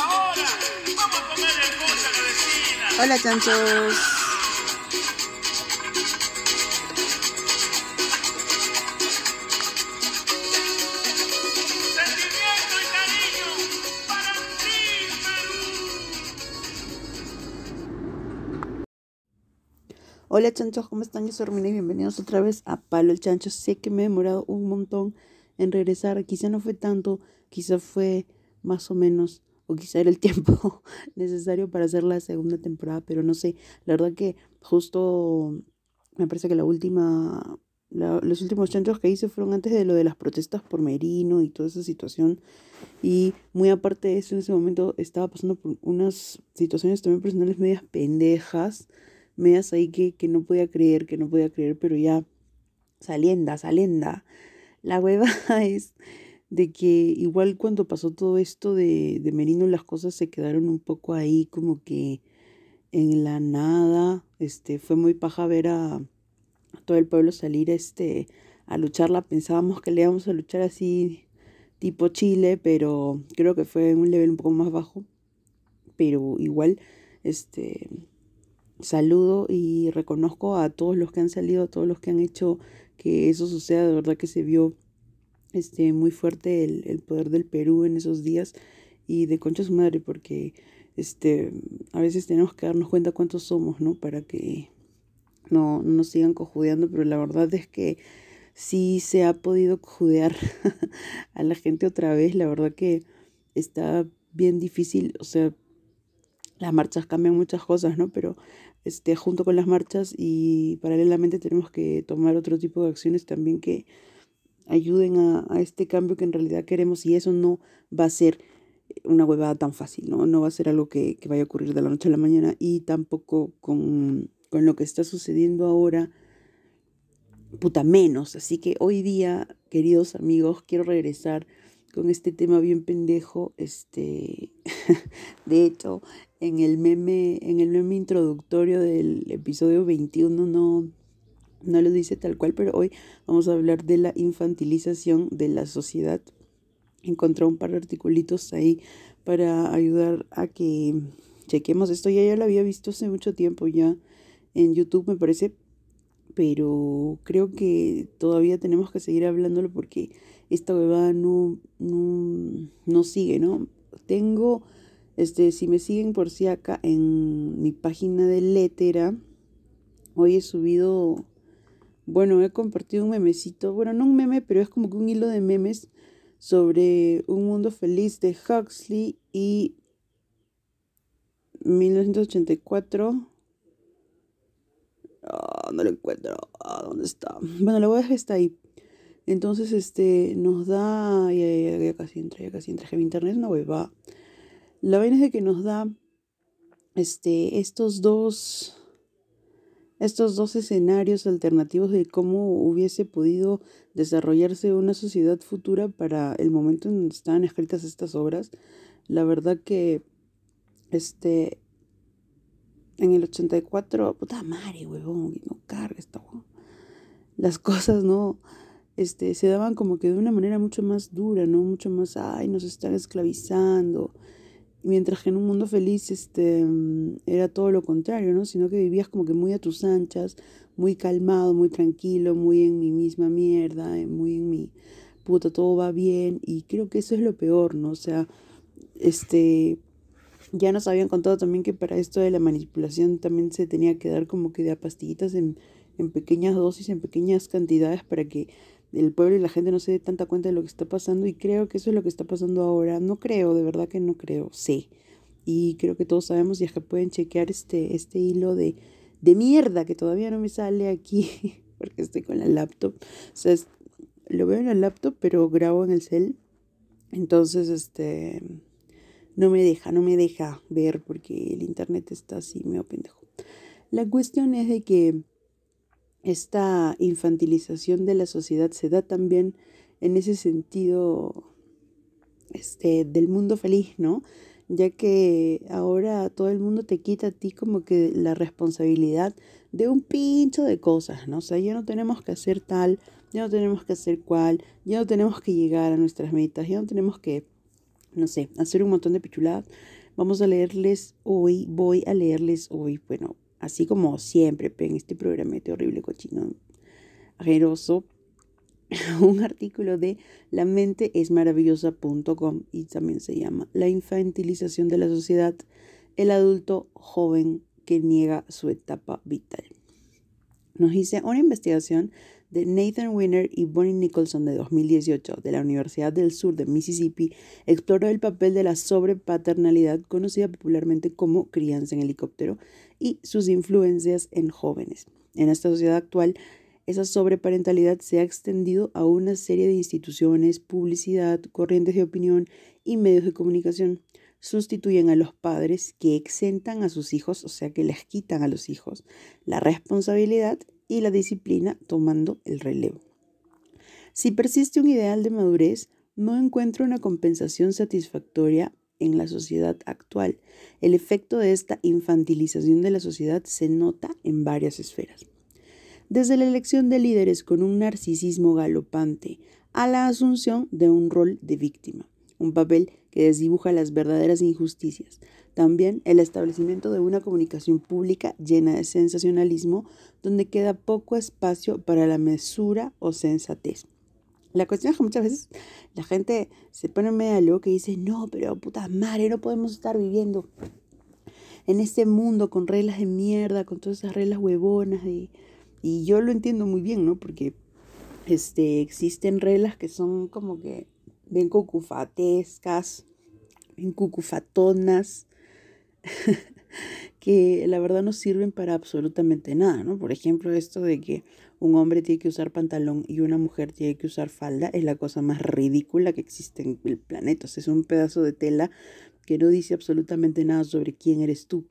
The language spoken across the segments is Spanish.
Ahora, vamos a comer el a la vecina. Hola chanchos. Sentimiento y cariño para ti, Perú. Hola chanchos, ¿cómo están? Yo soy Romina y bienvenidos otra vez a Palo el Chancho. Sé que me he demorado un montón en regresar. Quizá no fue tanto, quizá fue más o menos, o quizá era el tiempo necesario para hacer la segunda temporada, pero no sé. La verdad que justo me parece que la última, la- los últimos chanchos que hice fueron antes de lo de las protestas por Merino y toda esa situación. Y muy aparte de eso, en ese momento estaba pasando por unas situaciones también personales medias pendejas, medias ahí que, que no podía creer, que no podía creer, pero ya salienda, salienda. La hueva es de que igual cuando pasó todo esto de, de Merino las cosas se quedaron un poco ahí como que en la nada. Este, fue muy paja ver a, a todo el pueblo salir este, a lucharla. Pensábamos que le íbamos a luchar así tipo Chile, pero creo que fue en un nivel un poco más bajo. Pero igual, este, saludo y reconozco a todos los que han salido, a todos los que han hecho que eso suceda. De verdad que se vio este, muy fuerte el, el poder del Perú en esos días y de concha su madre, porque este, a veces tenemos que darnos cuenta cuántos somos, ¿no? Para que no, no nos sigan cojudeando, pero la verdad es que sí se ha podido cojudear a la gente otra vez. La verdad que está bien difícil, o sea, las marchas cambian muchas cosas, ¿no? Pero este, junto con las marchas y paralelamente tenemos que tomar otro tipo de acciones también que ayuden a, a este cambio que en realidad queremos y eso no va a ser una huevada tan fácil, ¿no? No va a ser algo que, que vaya a ocurrir de la noche a la mañana y tampoco con, con lo que está sucediendo ahora, puta menos. Así que hoy día, queridos amigos, quiero regresar con este tema bien pendejo. Este, de hecho, en el meme, en el meme introductorio del episodio 21 no, no lo dice tal cual, pero hoy vamos a hablar de la infantilización de la sociedad. Encontré un par de articulitos ahí para ayudar a que chequemos esto. Ya, lo había visto hace mucho tiempo ya en YouTube, me parece, pero creo que todavía tenemos que seguir hablándolo porque esta huevada no, no, no sigue, ¿no? Tengo, este, si me siguen por si acá en mi página de Letera, hoy he subido, bueno, he compartido un memecito, bueno, no un meme, pero es como que un hilo de memes sobre un mundo feliz de Huxley y 1984. Ah, no lo encuentro. Ah, ¿dónde está? Bueno, la web está ahí. Entonces, este, nos da. Ya, ya, ya, ya casi entré, ya casi entré. Mi internet una hueva. La vaina es de que nos da. Este, estos dos. Estos dos escenarios alternativos de cómo hubiese podido desarrollarse una sociedad futura para el momento en donde estaban escritas estas obras. La verdad que. Este. En el 84, puta madre, huevón, no carga esta huevón. Las cosas no, este, se daban como que de una manera mucho más dura, ¿no? Mucho más, ay, nos están esclavizando. Mientras que en un mundo feliz, este, mm, era todo lo contrario, ¿no? Sino que vivías como que muy a tus anchas, muy calmado, muy tranquilo, muy en mi misma mierda, eh, muy en mi, puta, todo va bien. Y creo que eso es lo peor, ¿no? O sea, este, ya nos habían contado también que para esto de la manipulación también se tenía que dar como que de a pastillitas en, en pequeñas dosis, en pequeñas cantidades para que el pueblo y la gente no se dé tanta cuenta de lo que está pasando y creo que eso es lo que está pasando ahora. No creo, de verdad que no creo, sé. Y creo que todos sabemos y es que pueden chequear este, este hilo de, de mierda que todavía no me sale aquí porque estoy con la laptop. O sea, lo veo en la laptop pero grabo en el cel. Entonces, este no me deja, no me deja ver porque el internet está así medio pendejo. La cuestión es de que esta infantilización de la sociedad se da también en ese sentido este, del mundo feliz, ¿no? Ya que ahora todo el mundo te quita a ti como que la responsabilidad de un pincho de cosas, ¿no? O sea, ya no tenemos que hacer tal, ya no tenemos que hacer cual, ya no tenemos que llegar a nuestras metas, ya no tenemos que no sé, hacer un montón de pichuladas. Vamos a leerles hoy, voy a leerles hoy, bueno, así como siempre, en este programa este horrible cochino, ajeroso, un artículo de la mente es maravillosa.com y también se llama La infantilización de la sociedad, el adulto joven que niega su etapa vital. Nos dice una investigación de Nathan Winner y Bonnie Nicholson de 2018 de la Universidad del Sur de Mississippi exploró el papel de la sobrepaternalidad, conocida popularmente como crianza en helicóptero, y sus influencias en jóvenes. En esta sociedad actual, esa sobreparentalidad se ha extendido a una serie de instituciones, publicidad, corrientes de opinión y medios de comunicación. Sustituyen a los padres que exentan a sus hijos, o sea, que les quitan a los hijos la responsabilidad y la disciplina tomando el relevo. Si persiste un ideal de madurez, no encuentro una compensación satisfactoria en la sociedad actual. El efecto de esta infantilización de la sociedad se nota en varias esferas. Desde la elección de líderes con un narcisismo galopante a la asunción de un rol de víctima, un papel que desdibuja las verdaderas injusticias, también el establecimiento de una comunicación pública llena de sensacionalismo donde queda poco espacio para la mesura o sensatez. La cuestión es que muchas veces la gente se pone medio loca y dice, no, pero puta madre, no podemos estar viviendo en este mundo con reglas de mierda, con todas esas reglas huevonas. Y, y yo lo entiendo muy bien, ¿no? Porque este, existen reglas que son como que bien cucufatescas, bien cucufatonas, que la verdad no sirven para absolutamente nada, ¿no? Por ejemplo, esto de que un hombre tiene que usar pantalón y una mujer tiene que usar falda es la cosa más ridícula que existe en el planeta. O sea, es un pedazo de tela que no dice absolutamente nada sobre quién eres tú.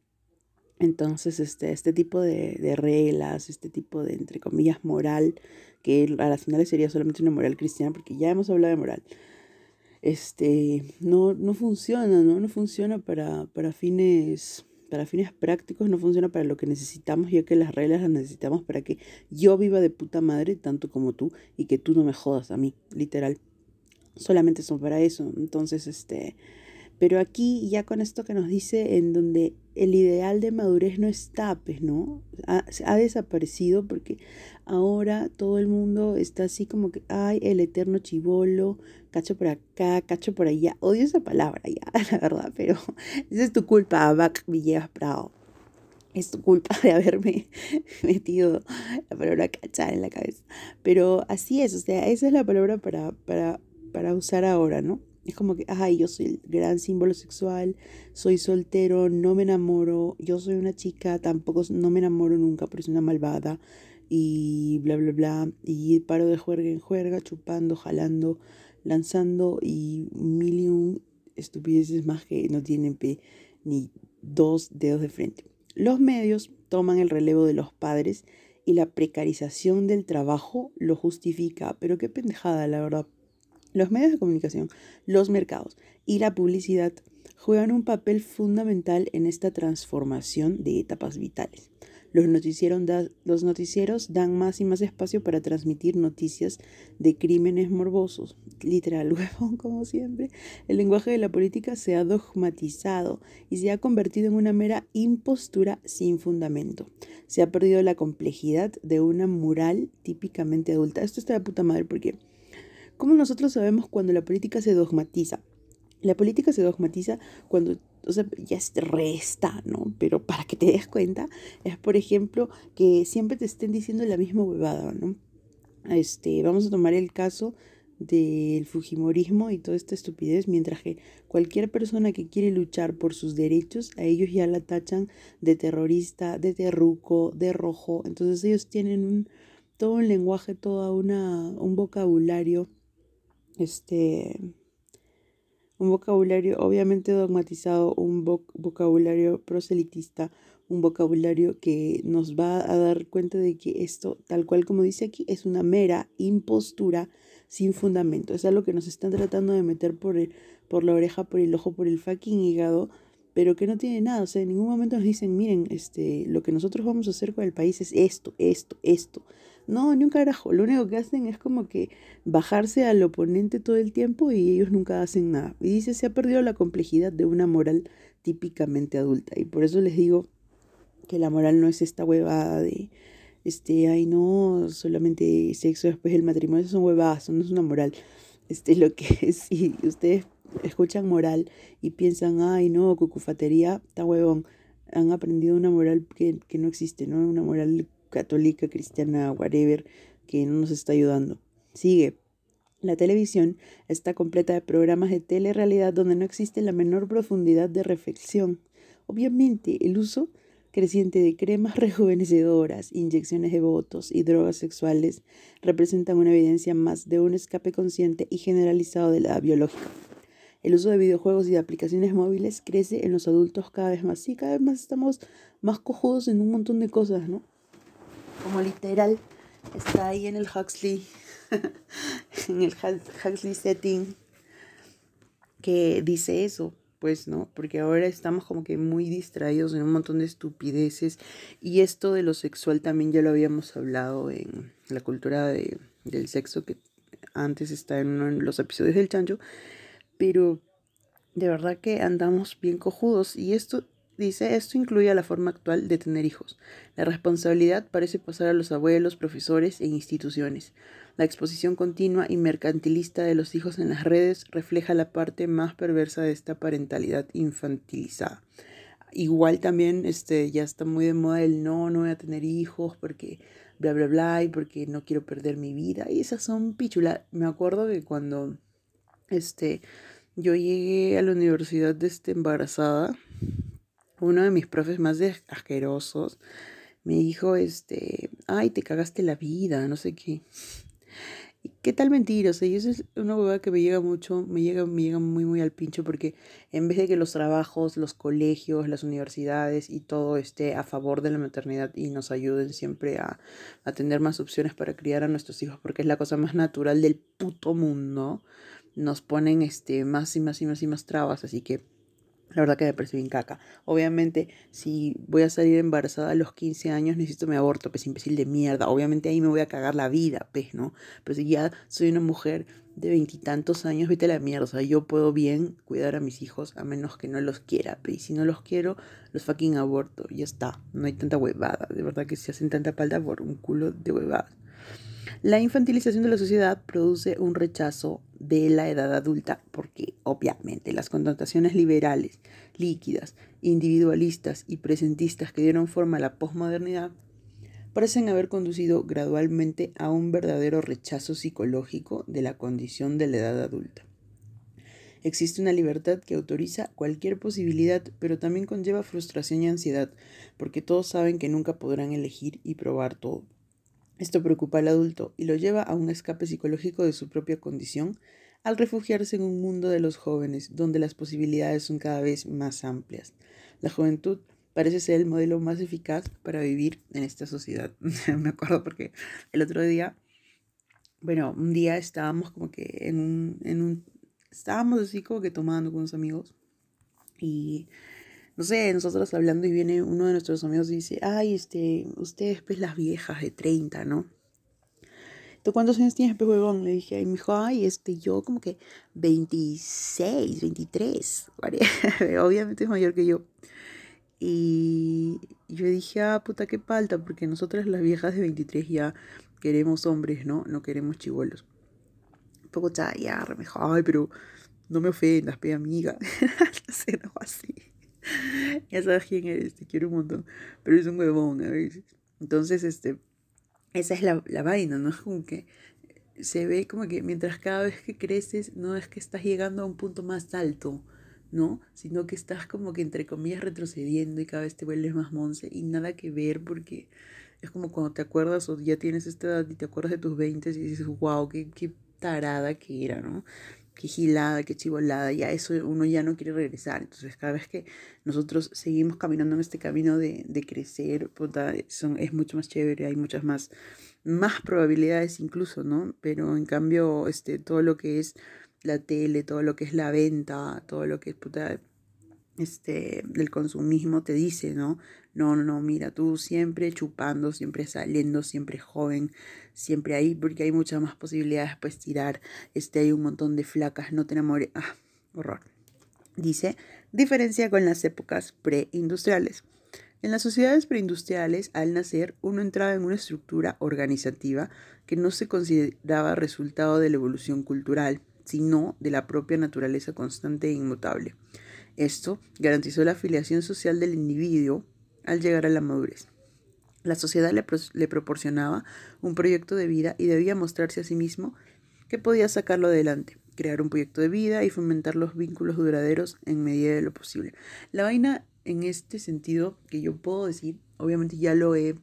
Entonces, este, este tipo de, de reglas, este tipo de, entre comillas, moral, que a las finales sería solamente una moral cristiana, porque ya hemos hablado de moral, este, no, no funciona, ¿no? No funciona para, para, fines, para fines prácticos, no funciona para lo que necesitamos, ya que las reglas las necesitamos para que yo viva de puta madre tanto como tú y que tú no me jodas a mí, literal. Solamente son para eso. Entonces, este, pero aquí ya con esto que nos dice en donde el ideal de madurez no está, pues, ¿no? Ha, ha, desaparecido porque ahora todo el mundo está así como que, ay, el eterno chivolo, cacho por acá, cacho por allá. Odio esa palabra ya, la verdad, pero esa es tu culpa, Bac Villegas Prado. Es tu culpa de haberme metido la palabra cachar en la cabeza. Pero así es, o sea, esa es la palabra para, para, para usar ahora, ¿no? Es como que, ay, yo soy el gran símbolo sexual, soy soltero, no me enamoro, yo soy una chica, tampoco no me enamoro nunca, pero soy una malvada y bla, bla, bla. Y paro de juerga en juerga, chupando, jalando, lanzando y mil y un estupideces más que no tienen ni dos dedos de frente. Los medios toman el relevo de los padres y la precarización del trabajo lo justifica, pero qué pendejada, la verdad. Los medios de comunicación, los mercados y la publicidad juegan un papel fundamental en esta transformación de etapas vitales. Los noticieros, dan más y más espacio para transmitir noticias de crímenes morbosos. Literal, huevón, como siempre. El lenguaje de la política se ha dogmatizado y se ha convertido en una mera impostura sin fundamento. Se ha perdido la complejidad de una moral típicamente adulta. Esto está de puta madre porque ¿Cómo nosotros sabemos cuando la política se dogmatiza? La política se dogmatiza cuando, o sea, ya resta, ¿no? Pero para que te des cuenta, es por ejemplo que siempre te estén diciendo la misma huevada, ¿no? Este, vamos a tomar el caso del Fujimorismo y toda esta estupidez, mientras que cualquier persona que quiere luchar por sus derechos, a ellos ya la tachan de terrorista, de terruco, de rojo. Entonces ellos tienen un, todo un lenguaje, toda una, un vocabulario este, un vocabulario obviamente dogmatizado, un vocabulario proselitista, un vocabulario que nos va a dar cuenta de que esto, tal cual como dice aquí, es una mera impostura sin fundamento. Es algo que nos están tratando de meter por, por la oreja, por el ojo, por el fucking hígado, pero que no tiene nada. O sea, en ningún momento nos dicen, miren, este, lo que nosotros vamos a hacer con el país es esto, esto, esto. No, ni un carajo. Lo único que hacen es como que bajarse al oponente todo el tiempo y ellos nunca hacen nada. Y dice, se ha perdido la complejidad de una moral típicamente adulta. Y por eso les digo que la moral no es esta huevada de, este, ay no, solamente sexo después del matrimonio. Eso son huevadas, no es una moral. Este, lo que si ustedes escuchan moral y piensan, ay, no, cucufatería, está huevón. Han aprendido una moral que, que no existe, ¿no? Una moral católica, cristiana, whatever, que no nos está ayudando. Sigue. La televisión está completa de programas de telerrealidad donde no existe la menor profundidad de reflexión. Obviamente, el uso creciente de cremas rejuvenecedoras, inyecciones de votos y drogas sexuales representan una evidencia más de un escape consciente y generalizado de la biológica. El uso de videojuegos y de aplicaciones móviles crece en los adultos cada vez más. Sí, cada vez más estamos más cojudos en un montón de cosas, ¿no? Como literal está ahí en el Huxley, en el Huxley setting, que dice eso, pues, ¿no? Porque ahora estamos como que muy distraídos en un montón de estupideces. Y esto de lo sexual también ya lo habíamos hablado en la cultura de, del sexo, que antes está en uno de los episodios del chancho pero de verdad que andamos bien cojudos y esto dice, esto incluye la forma actual de tener hijos. La responsabilidad parece pasar a los abuelos, profesores e instituciones. La exposición continua y mercantilista de los hijos en las redes refleja la parte más perversa de esta parentalidad infantilizada. Igual también este, ya está muy de moda el no, no voy a tener hijos porque bla, bla, bla, y porque no quiero perder mi vida. Y esas son pichulas. Me acuerdo que cuando este, yo llegué a la universidad desde embarazada. Uno de mis profes más asquerosos me dijo, este, ay, te cagaste la vida, no sé qué. ¿Qué tal mentira? O y eso es una huevada que me llega mucho, me llega, me llega muy, muy al pincho, porque en vez de que los trabajos, los colegios, las universidades y todo esté a favor de la maternidad y nos ayuden siempre a, a tener más opciones para criar a nuestros hijos, porque es la cosa más natural del puto mundo, nos ponen este, más y más y más y más trabas, así que la verdad que me parece bien caca. Obviamente, si voy a salir embarazada a los 15 años, necesito mi aborto, pues imbécil de mierda. Obviamente ahí me voy a cagar la vida, pues, ¿no? Pero si ya soy una mujer de veintitantos años, vete a la mierda. O sea, yo puedo bien cuidar a mis hijos a menos que no los quiera. Pero si no los quiero, los fucking aborto. Ya está. No hay tanta huevada. De verdad que se hacen tanta palda por un culo de huevadas. La infantilización de la sociedad produce un rechazo de la edad adulta porque obviamente las connotaciones liberales, líquidas, individualistas y presentistas que dieron forma a la posmodernidad parecen haber conducido gradualmente a un verdadero rechazo psicológico de la condición de la edad adulta. Existe una libertad que autoriza cualquier posibilidad, pero también conlleva frustración y ansiedad, porque todos saben que nunca podrán elegir y probar todo. Esto preocupa al adulto y lo lleva a un escape psicológico de su propia condición al refugiarse en un mundo de los jóvenes donde las posibilidades son cada vez más amplias. La juventud parece ser el modelo más eficaz para vivir en esta sociedad. Me acuerdo porque el otro día, bueno, un día estábamos como que en un, en un, estábamos así como que tomando con unos amigos y no sé, nosotros hablando y viene uno de nuestros amigos y dice, ay, este, ustedes pues las viejas de 30, ¿no? ¿Tú cuántos años tienes, pues, huevón? Le dije, y me dijo, ay, este, yo como que 26, 23, obviamente es mayor que yo. Y yo dije, ah, puta, qué falta, porque nosotras las viejas de 23 ya queremos hombres, ¿no? No queremos chivolos. Un poco ya, me dijo, ay, pero no me ofendas, pe amiga. así. ya sabes quién eres, te quiero un montón, pero es un huevón a veces. Entonces, este, esa es la, la vaina, ¿no? Es como que se ve como que mientras cada vez que creces, no es que estás llegando a un punto más alto, ¿no? Sino que estás como que entre comillas retrocediendo y cada vez te vuelves más monce y nada que ver porque es como cuando te acuerdas o ya tienes esta edad y te acuerdas de tus 20 y dices, wow, qué, qué tarada que era, ¿no? Qué gilada, qué chivolada, ya eso uno ya no quiere regresar. Entonces, cada vez que nosotros seguimos caminando en este camino de, de crecer, son, es mucho más chévere, hay muchas más, más probabilidades incluso, ¿no? Pero en cambio, este, todo lo que es la tele, todo lo que es la venta, todo lo que es, puta, este, del consumismo te dice, ¿no? No, no, mira, tú siempre chupando, siempre saliendo, siempre joven, siempre ahí, porque hay muchas más posibilidades para estirar, este, hay un montón de flacas, no te enamores, ah, horror. Dice, diferencia con las épocas preindustriales. En las sociedades preindustriales, al nacer, uno entraba en una estructura organizativa que no se consideraba resultado de la evolución cultural, sino de la propia naturaleza constante e inmutable. Esto garantizó la afiliación social del individuo al llegar a la madurez. La sociedad le, proporcionaba un proyecto de vida y debía mostrarse a sí mismo que podía sacarlo adelante, crear un proyecto de vida y fomentar los vínculos duraderos en medida de lo posible. La vaina en este sentido que yo puedo decir, obviamente ya lo he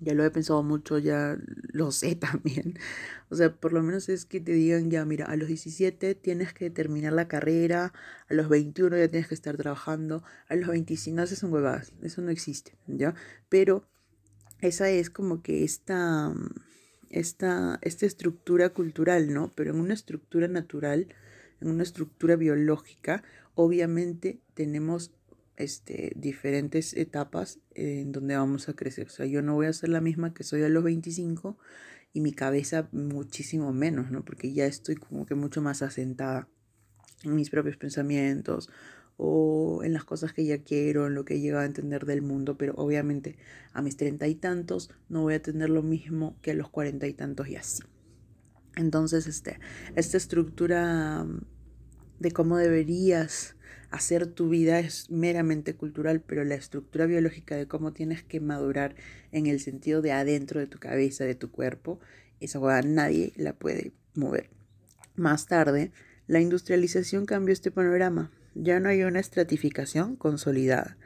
ya lo he pensado mucho, ya lo sé también. O sea, por lo menos es que te digan, ya, mira, a los 17 tienes que terminar la carrera, a los 21 ya tienes que estar trabajando, a los 25 no, esas son huevadas, eso no existe, ¿ya? Pero esa es como que esta, esta, esta estructura cultural, ¿no? Pero en una estructura natural, en una estructura biológica, obviamente tenemos este, diferentes etapas en donde vamos a crecer. O sea, yo no voy a ser la misma que soy a los 25 y mi cabeza muchísimo menos, ¿no? Porque ya estoy como que mucho más asentada en mis propios pensamientos o en las cosas que ya quiero, en lo que he llegado a entender del mundo, pero obviamente a mis treinta y tantos no voy a tener lo mismo que a los cuarenta y tantos y así. Entonces, este, esta estructura de cómo deberías hacer tu vida es meramente cultural, pero la estructura biológica de cómo tienes que madurar en el sentido de adentro de tu cabeza, de tu cuerpo, esa cosa nadie la puede mover. Más tarde, la industrialización cambió este panorama. Ya no hay una estratificación consolidada.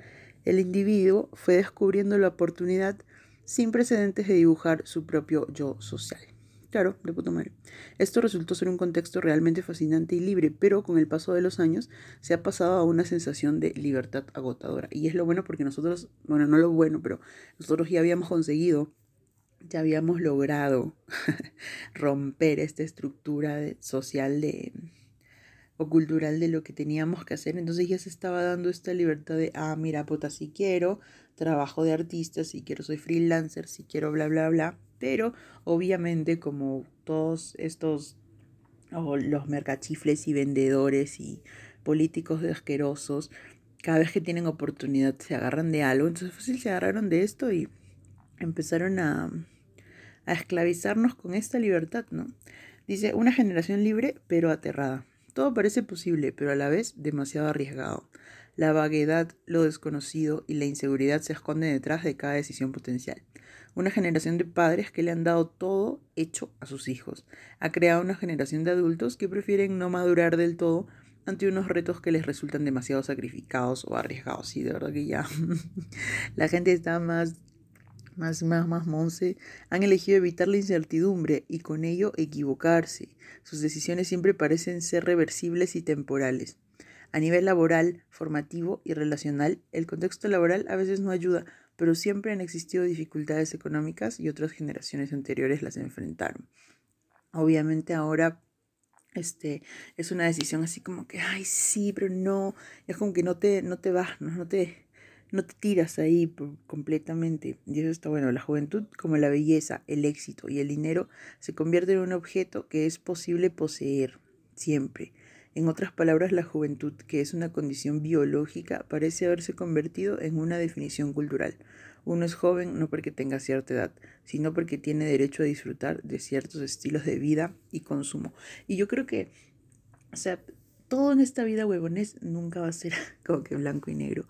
El individuo fue descubriendo la oportunidad sin precedentes de dibujar su propio yo social. Claro, de puta madre. Esto resultó ser un contexto realmente fascinante y libre, pero con el paso de los años se ha pasado a una sensación de libertad agotadora. Y es lo bueno porque nosotros, bueno, no lo bueno, pero nosotros ya habíamos conseguido, ya habíamos logrado romper esta estructura social de, o cultural de lo que teníamos que hacer. Entonces ya se estaba dando esta libertad de, ah, mira, puta, si quiero, trabajo de artista, si quiero, soy freelancer, si quiero, bla, bla, bla pero obviamente como todos estos, los mercachifles y vendedores y políticos asquerosos, cada vez que tienen oportunidad se agarran de algo. Entonces fácil se agarraron de esto y empezaron a, a esclavizarnos con esta libertad, ¿no? Dice, una generación libre pero aterrada. Todo parece posible, pero a la vez demasiado arriesgado. La vaguedad, lo desconocido y la inseguridad se esconden detrás de cada decisión potencial. Una generación de padres que le han dado todo hecho a sus hijos. Ha creado una generación de adultos que prefieren no madurar del todo ante unos retos que les resultan demasiado sacrificados o arriesgados. Y de verdad que ya la gente está más, más, más, más monce. Han elegido evitar la incertidumbre y con ello equivocarse. Sus decisiones siempre parecen ser reversibles y temporales. A nivel laboral, formativo y relacional, el contexto laboral a veces no ayuda pero siempre han existido dificultades económicas y otras generaciones anteriores las enfrentaron. Obviamente ahora este, es una decisión así como que, ay, sí, pero no, es como que no te, no te vas, no, te, no te tiras ahí completamente. Y eso está bueno. La juventud, como la belleza, el éxito y el dinero, se convierte en un objeto que es posible poseer siempre. En otras palabras, la juventud, que es una condición biológica, parece haberse convertido en una definición cultural. Uno es joven no porque tenga cierta edad, sino porque tiene derecho a disfrutar de ciertos estilos de vida y consumo. Y yo creo que, o sea, todo en esta vida, huevones, nunca va a ser como que blanco y negro.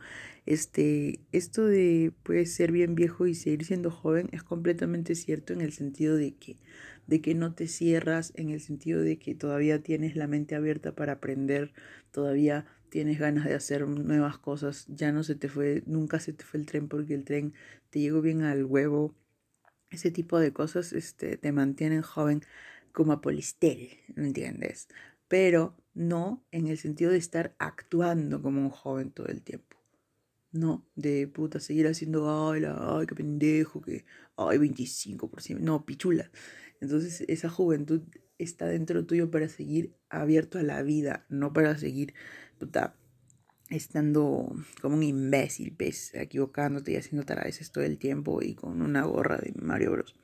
Este, esto de puedes ser bien viejo y seguir siendo joven es completamente cierto en el sentido de que de que no te cierras en el sentido de que todavía tienes la mente abierta para aprender, todavía tienes ganas de hacer nuevas cosas, ya no se te fue, nunca se te fue el tren porque el tren te llegó bien al huevo. Ese tipo de cosas este, te mantienen joven como a polistel, ¿me entiendes? Pero no en el sentido de estar actuando como un joven todo el tiempo. No, de puta, seguir haciendo, ay, la, ay, qué pendejo, que, ay, 25%, no, pichula. Entonces esa juventud está dentro tuyo para seguir abierto a la vida, no para seguir estando como un imbécil, pues, equivocándote y haciendo taradeces todo el tiempo y con una gorra de Mario Bros.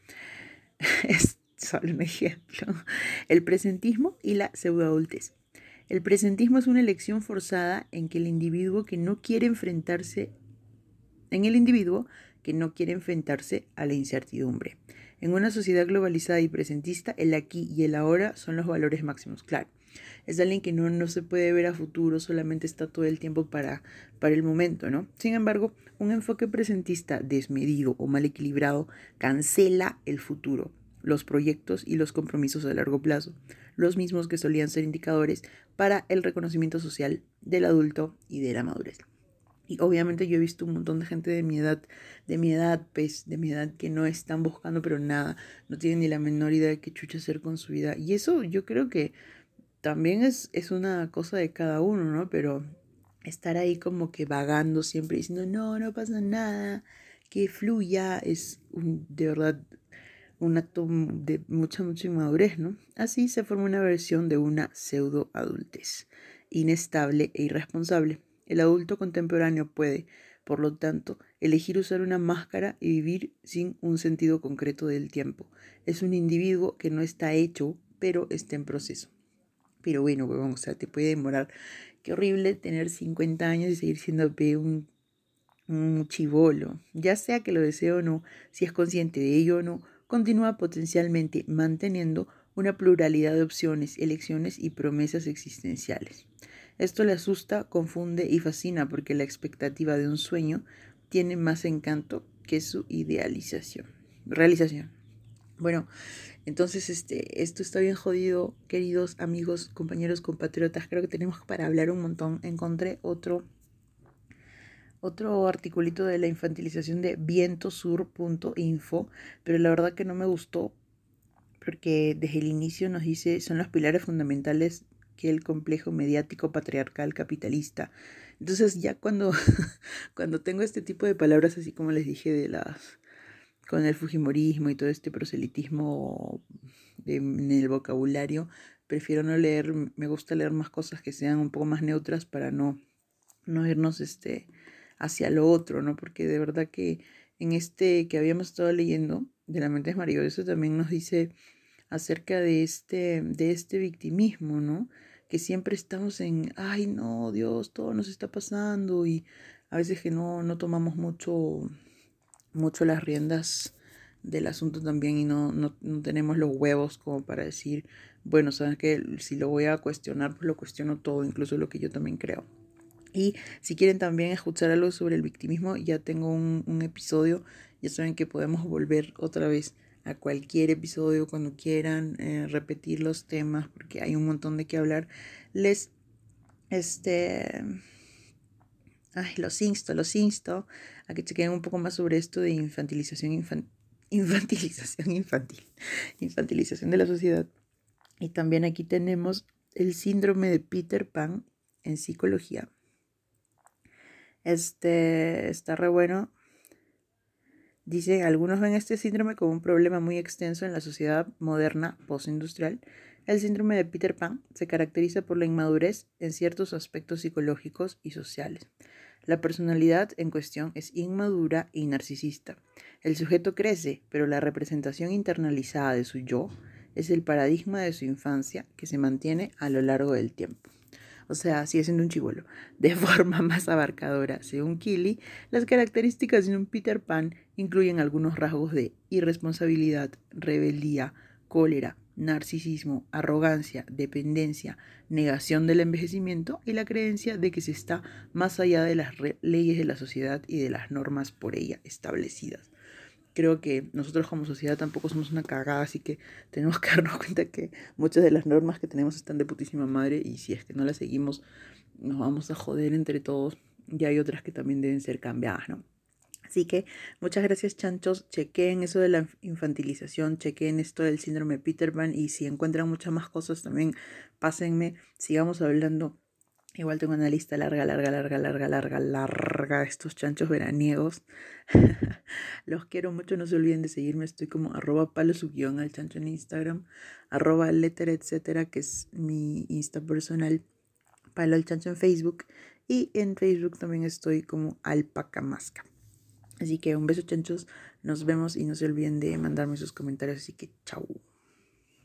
es solo un ejemplo. El presentismo y la pseudoadultez. El presentismo es una elección forzada en que el individuo que no quiere enfrentarse en el individuo que no quiere enfrentarse a la incertidumbre. En una sociedad globalizada y presentista, el aquí y el ahora son los valores máximos. Claro, es alguien que no, no se puede ver a futuro, solamente está todo el tiempo para, para el momento, ¿no? Sin embargo, un enfoque presentista desmedido o mal equilibrado cancela el futuro, los proyectos y los compromisos a largo plazo, los mismos que solían ser indicadores para el reconocimiento social del adulto y de la madurez. Y obviamente yo he visto un montón de gente de mi edad, de mi edad, pues, de mi edad que no están buscando, pero nada, no tienen ni la menor idea de qué chucha hacer con su vida. Y eso yo creo que también es, es una cosa de cada uno, ¿no? Pero estar ahí como que vagando siempre diciendo, no, no pasa nada, que fluya, es un, de verdad un acto de mucha, mucha inmadurez, ¿no? Así se forma una versión de una pseudo adultez, inestable e irresponsable. El adulto contemporáneo puede, por lo tanto, elegir usar una máscara y vivir sin un sentido concreto del tiempo. Es un individuo que no está hecho, pero está en proceso. Pero bueno, huevón, o sea, te puede demorar. Qué horrible tener 50 años y seguir siendo un, un chivolo. Ya sea que lo desee o no, si es consciente de ello o no, continúa potencialmente manteniendo una pluralidad de opciones, elecciones y promesas existenciales. Esto le asusta, confunde y fascina porque la expectativa de un sueño tiene más encanto que su idealización. Realización. Bueno, entonces este, esto está bien jodido, queridos amigos, compañeros, compatriotas. Creo que tenemos para hablar un montón. Encontré otro, otro articulito de la infantilización de vientosur.info, pero la verdad que no me gustó porque desde el inicio nos dice son los pilares fundamentales que el complejo mediático patriarcal capitalista. Entonces ya cuando, cuando tengo este tipo de palabras, así como les dije, de las con el Fujimorismo y todo este proselitismo en el vocabulario, prefiero no leer, me gusta leer más cosas que sean un poco más neutras para no, no irnos este, hacia lo otro, ¿no? Porque de verdad que en este que habíamos estado leyendo, de la mente es maravilloso, también nos dice acerca de este, de este victimismo, ¿no? Que siempre estamos en, ay no, Dios, todo nos está pasando y a veces que no, no tomamos mucho mucho las riendas del asunto también y no, no, no tenemos los huevos como para decir, bueno, sabes que si lo voy a cuestionar, pues lo cuestiono todo, incluso lo que yo también creo. Y si quieren también escuchar algo sobre el victimismo, ya tengo un, un episodio, ya saben que podemos volver otra vez a cualquier episodio cuando quieran eh, repetir los temas porque hay un montón de qué hablar. Les, este, ay, los insto, los insto a que chequen un poco más sobre esto de infantilización, infantilización infantil, infantilización de la sociedad. Y también aquí tenemos el síndrome de Peter Pan en psicología. Este está re bueno. Dice, algunos ven este síndrome como un problema muy extenso en la sociedad moderna postindustrial. El síndrome de Peter Pan se caracteriza por la inmadurez en ciertos aspectos psicológicos y sociales. La personalidad en cuestión es inmadura y narcisista. El sujeto crece, pero la representación internalizada de su yo es el paradigma de su infancia que se mantiene a lo largo del tiempo. O sea, sigue siendo un chivolo. De forma más abarcadora, según Killy, las características de un Peter Pan incluyen algunos rasgos de irresponsabilidad, rebeldía, cólera, narcisismo, arrogancia, dependencia, negación del envejecimiento y la creencia de que se está más allá de las leyes de la sociedad y de las normas por ella establecidas. Creo que nosotros como sociedad tampoco somos una cagada, así que tenemos que darnos cuenta que muchas de las normas que tenemos están de putísima madre y si es que no las seguimos nos vamos a joder entre todos y hay otras que también deben ser cambiadas, ¿no? Así que muchas gracias chanchos, chequeen eso de la infantilización, chequeen esto del síndrome de Peter Pan y si encuentran muchas más cosas también pásenme, sigamos hablando. Igual tengo una lista larga, larga, larga, larga, larga, larga, estos chanchos veraniegos. Los quiero mucho, no se olviden de seguirme, estoy como arroba palo su guion al chancho en Instagram, arroba letter, etcétera, que es mi Insta personal, palo al chancho en Facebook Y en Facebook también estoy como Alpaca Masca. Así que un beso chanchos, nos vemos y no se olviden de mandarme sus comentarios. Así que chao.